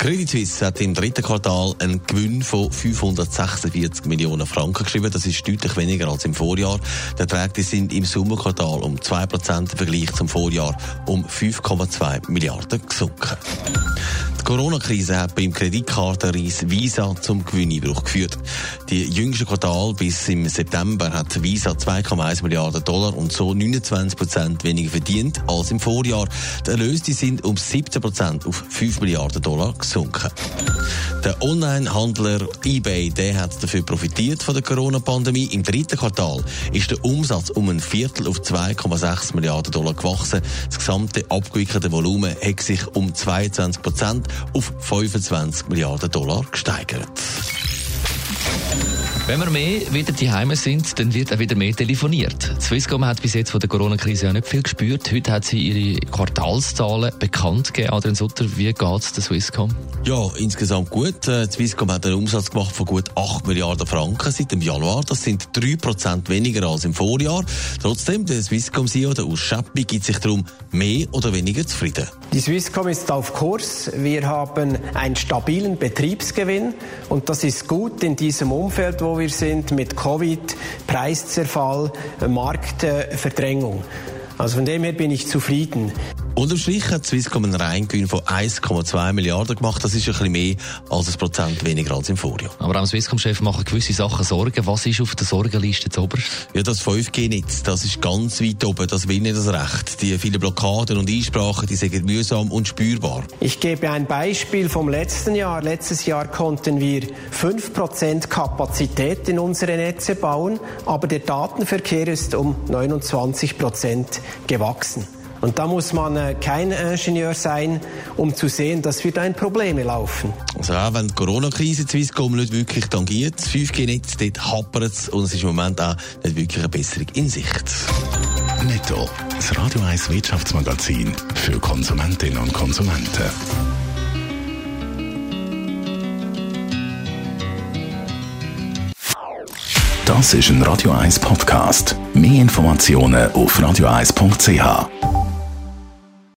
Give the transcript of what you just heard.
Credit Suisse hat im dritten Quartal einen Gewinn von 546 Millionen Franken geschrieben. Das ist deutlich weniger als im Vorjahr. Die Erträge sind im Sommerquartal um 2% im Vergleich zum Vorjahr um 5,2 Milliarden gesunken. Die Corona-Krise hat beim Kreditkartenreis Visa zum Gewinneinbruch geführt. Die jüngste Quartal bis im September hat Visa 2,1 Milliarden Dollar und so 29 Prozent weniger verdient als im Vorjahr. Die Erlöse sind um 17 Prozent auf 5 Milliarden Dollar gesunken. Der Online-Handler eBay der hat dafür profitiert von der Corona-Pandemie. Im dritten Quartal ist der Umsatz um ein Viertel auf 2,6 Milliarden Dollar gewachsen. Das gesamte abgewickelte Volumen hat sich um 22 Prozent auf 25 Milliarden Dollar gesteigert. Wenn wir mehr wieder die sind, dann wird auch wieder mehr telefoniert. Swisscom hat bis jetzt von der Corona-Krise ja nicht viel gespürt. Heute hat sie ihre Quartalszahlen bekannt gegeben. Adrian Sutter, wie geht es der Swisscom? Ja, insgesamt gut. Die äh, Swisscom hat einen Umsatz gemacht von gut 8 Milliarden Franken seit dem Januar. Das sind 3% weniger als im Vorjahr. Trotzdem, der Swisscom-CEO, der Urs Schäppi, gibt sich darum mehr oder weniger zufrieden. Die Swisscom ist auf Kurs. Wir haben einen stabilen Betriebsgewinn und das ist gut in diesem Umfeld, wo wir sind, mit Covid, Preiszerfall, Marktverdrängung. Also von dem her bin ich zufrieden. Unterm Strich hat Swisscom einen Reingewinn von 1,2 Milliarden gemacht. Das ist ein bisschen mehr als ein Prozent weniger als im Vorjahr. Aber auch Swisscom-Chef machen gewisse Sachen Sorgen. Was ist auf der Sorgenliste zuoberst? Ja, das 5G-Netz, das ist ganz weit oben. Das will nicht das Recht. Die vielen Blockaden und Einsprachen, die sind mühsam und spürbar. Ich gebe ein Beispiel vom letzten Jahr. Letztes Jahr konnten wir 5% Kapazität in unsere Netze bauen, aber der Datenverkehr ist um 29% gewachsen. Und da muss man äh, kein Ingenieur sein, um zu sehen, dass wir da in Probleme laufen. Also auch wenn die Corona-Krise Swisscom nicht wirklich tangiert, das 5G-Netz, dort hapert es und es ist im Moment auch nicht wirklich eine Besserung in Sicht. Netto, das Radio 1 Wirtschaftsmagazin für Konsumentinnen und Konsumenten. Das ist ein Radio 1 Podcast. Mehr Informationen auf radio1.ch.